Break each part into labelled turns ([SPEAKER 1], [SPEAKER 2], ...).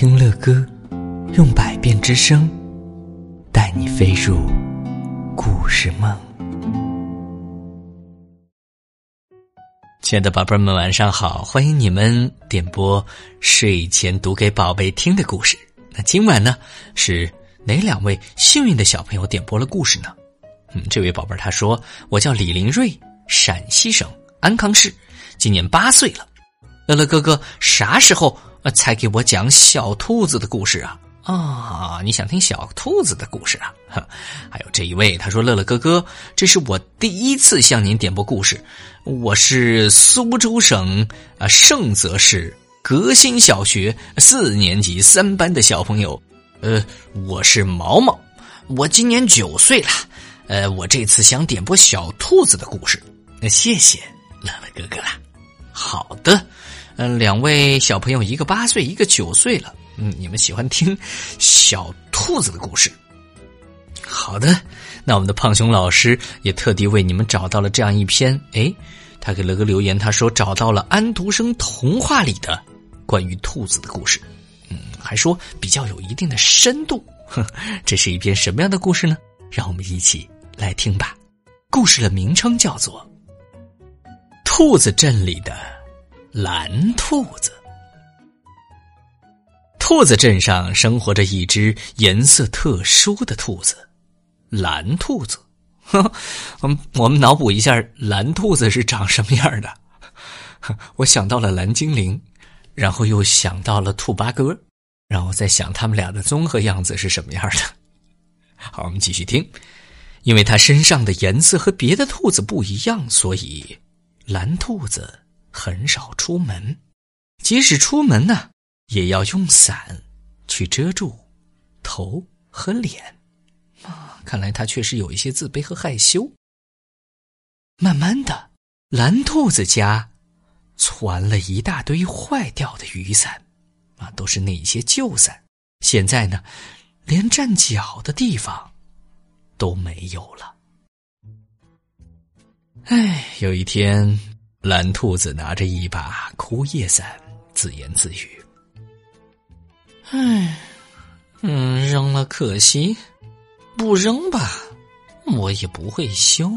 [SPEAKER 1] 听乐歌，用百变之声，带你飞入故事梦。亲爱的宝贝们，晚上好！欢迎你们点播睡前读给宝贝听的故事。那今晚呢，是哪两位幸运的小朋友点播了故事呢？嗯，这位宝贝他说：“我叫李林瑞，陕西省安康市，今年八岁了。乐乐哥哥，啥时候才给我讲小兔子的故事啊？啊，你想听小兔子的故事啊？还有这一位，他说：乐乐哥哥，这是我第一次向您点播故事。我是苏州省啊盛泽市革新小学四年级三班的小朋友。呃，我是毛毛，我今年九岁了。呃，我这次想点播小兔子的故事。那谢谢乐乐哥哥啦。好的。嗯，两位小朋友，一个八岁，一个九岁了。嗯，你们喜欢听小兔子的故事？好的，那我们的胖熊老师也特地为你们找到了这样一篇。哎，他给了个留言，他说找到了安徒生童话里的关于兔子的故事。嗯，还说比较有一定的深度。哼，这是一篇什么样的故事呢？让我们一起来听吧。故事的名称叫做《兔子镇里的》。蓝兔子，兔子镇上生活着一只颜色特殊的兔子，蓝兔子。我们我们脑补一下，蓝兔子是长什么样的？我想到了蓝精灵，然后又想到了兔八哥，然后再想他们俩的综合样子是什么样的。好，我们继续听。因为它身上的颜色和别的兔子不一样，所以蓝兔子。很少出门，即使出门呢，也要用伞去遮住头和脸。啊，看来他确实有一些自卑和害羞。慢慢的，蓝兔子家传了一大堆坏掉的雨伞，啊，都是那些旧伞。现在呢，连站脚的地方都没有了。哎，有一天。蓝兔子拿着一把枯叶伞，自言自语：“唉，嗯，扔了可惜，不扔吧，我也不会修。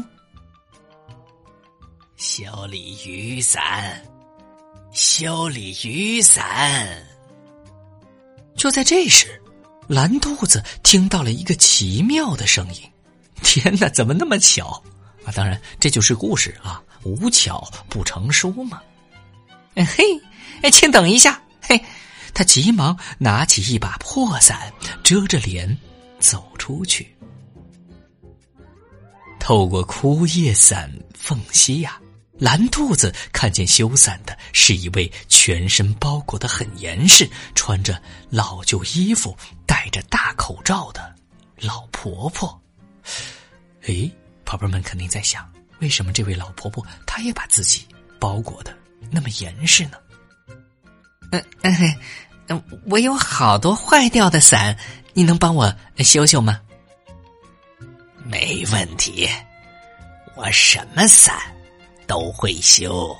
[SPEAKER 1] 修理雨伞，修理雨伞。”就在这时，蓝兔子听到了一个奇妙的声音。天哪，怎么那么巧啊？当然，这就是故事啊。无巧不成书嘛！嘿，哎，请等一下！嘿，他急忙拿起一把破伞，遮着脸走出去。透过枯叶伞缝隙呀，蓝兔子看见修伞的是一位全身包裹的很严实、穿着老旧衣服、戴着大口罩的老婆婆。哎，宝贝们肯定在想。为什么这位老婆婆她也把自己包裹的那么严实呢？嗯嗯嗯，我有好多坏掉的伞，你能帮我修修吗？没问题，我什么伞都会修。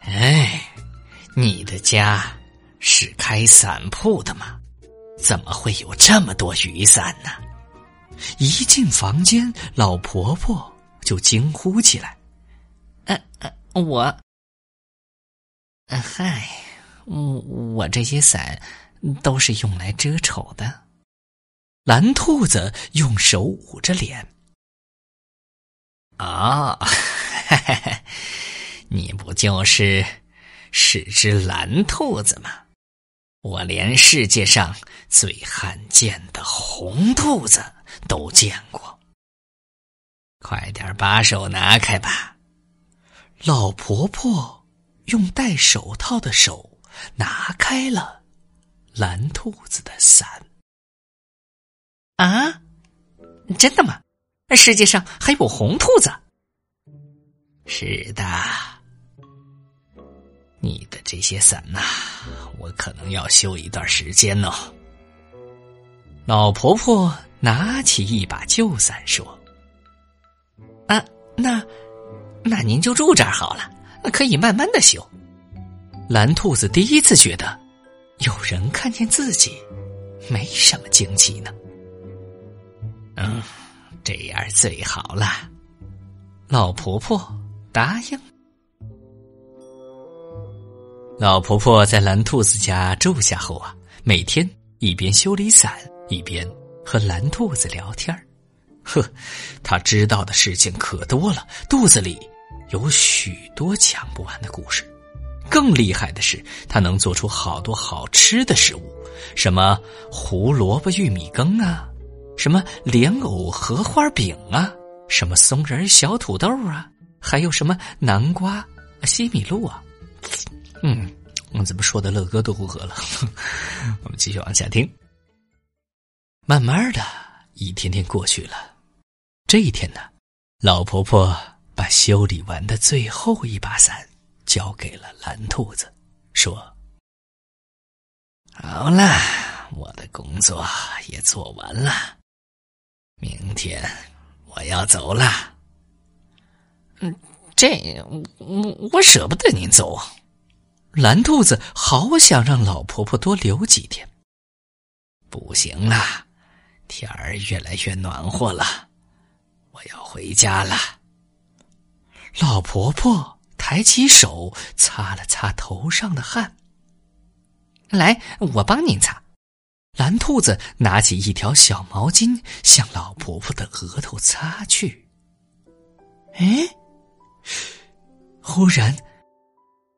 [SPEAKER 1] 哎，你的家是开伞铺的吗？怎么会有这么多雨伞呢？一进房间，老婆婆。就惊呼起来：“呃呃，我，嗨，我我这些伞都是用来遮丑的。”蓝兔子用手捂着脸：“啊，你不就是是只蓝兔子吗？我连世界上最罕见的红兔子都见过。”快点把手拿开吧！老婆婆用戴手套的手拿开了蓝兔子的伞。啊，真的吗？世界上还有红兔子？是的，你的这些伞呐，我可能要修一段时间哦。老婆婆拿起一把旧伞说。那，那您就住这儿好了，可以慢慢的修。蓝兔子第一次觉得，有人看见自己，没什么惊奇呢。嗯，这样最好了。老婆婆答应。老婆婆在蓝兔子家住下后啊，每天一边修理伞，一边和蓝兔子聊天呵，他知道的事情可多了，肚子里有许多讲不完的故事。更厉害的是，他能做出好多好吃的食物，什么胡萝卜玉米羹啊，什么莲藕荷花饼啊。什么松仁小土豆啊，还有什么南瓜、西米露啊？嗯，我怎么说的乐哥都不饿了？我们继续往下听。慢慢的一天天过去了，这一天呢，老婆婆把修理完的最后一把伞交给了蓝兔子，说：“好了，我的工作也做完了，明天。”我要走了，嗯，这我我舍不得您走。蓝兔子好想让老婆婆多留几天。不行了，天儿越来越暖和了，我要回家了。老婆婆抬起手擦了擦头上的汗，来，我帮您擦。蓝兔子拿起一条小毛巾，向老婆婆的额头擦去。哎，忽然，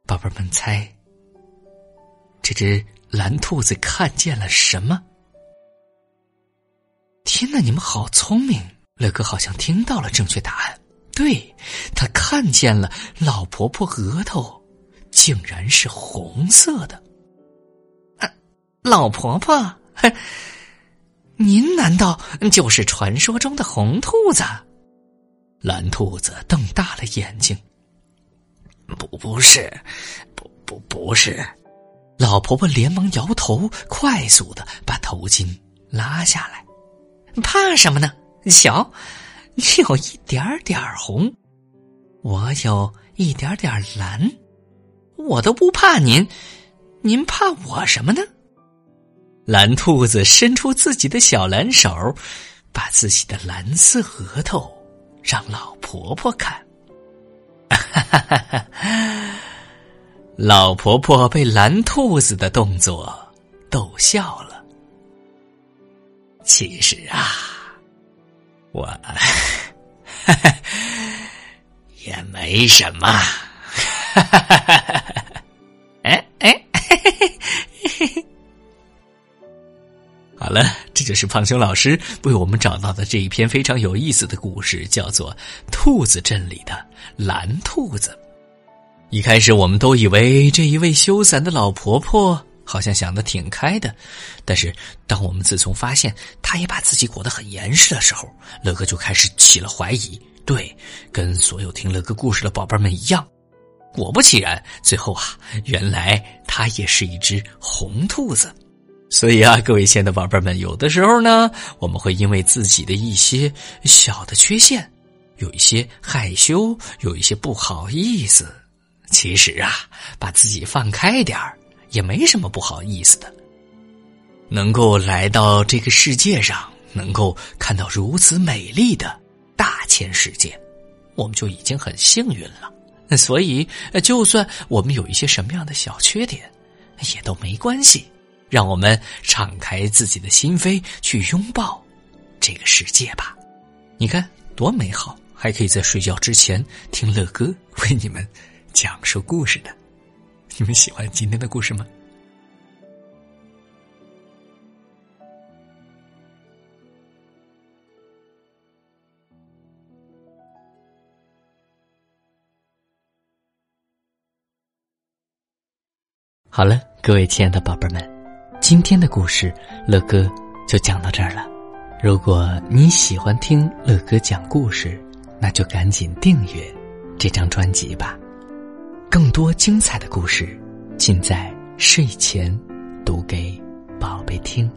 [SPEAKER 1] 宝贝们猜，这只蓝兔子看见了什么？天哪，你们好聪明！乐哥好像听到了正确答案。对，他看见了老婆婆额头竟然是红色的。啊，老婆婆。您难道就是传说中的红兔子？蓝兔子瞪大了眼睛。不，不是，不，不，不是。老婆婆连忙摇头，快速的把头巾拉下来。怕什么呢？瞧，有一点点红，我有一点点蓝，我都不怕您，您怕我什么呢？蓝兔子伸出自己的小蓝手，把自己的蓝色额头让老婆婆看。老婆婆被蓝兔子的动作逗笑了。其实啊，我也没什么。哎哎好了，这就是胖熊老师为我们找到的这一篇非常有意思的故事，叫做《兔子镇里的蓝兔子》。一开始我们都以为这一位修伞的老婆婆好像想的挺开的，但是当我们自从发现他也把自己裹得很严实的时候，乐哥就开始起了怀疑。对，跟所有听乐哥故事的宝贝们一样，果不其然，最后啊，原来他也是一只红兔子。所以啊，各位亲爱的宝贝们，有的时候呢，我们会因为自己的一些小的缺陷，有一些害羞，有一些不好意思。其实啊，把自己放开点儿，也没什么不好意思的。能够来到这个世界上，能够看到如此美丽的大千世界，我们就已经很幸运了。所以，就算我们有一些什么样的小缺点，也都没关系。让我们敞开自己的心扉，去拥抱这个世界吧。你看多美好，还可以在睡觉之前听乐哥为你们讲述故事的。你们喜欢今天的故事吗？好了，各位亲爱的宝贝们。今天的故事，乐哥就讲到这儿了。如果你喜欢听乐哥讲故事，那就赶紧订阅这张专辑吧。更多精彩的故事，尽在睡前读给宝贝听。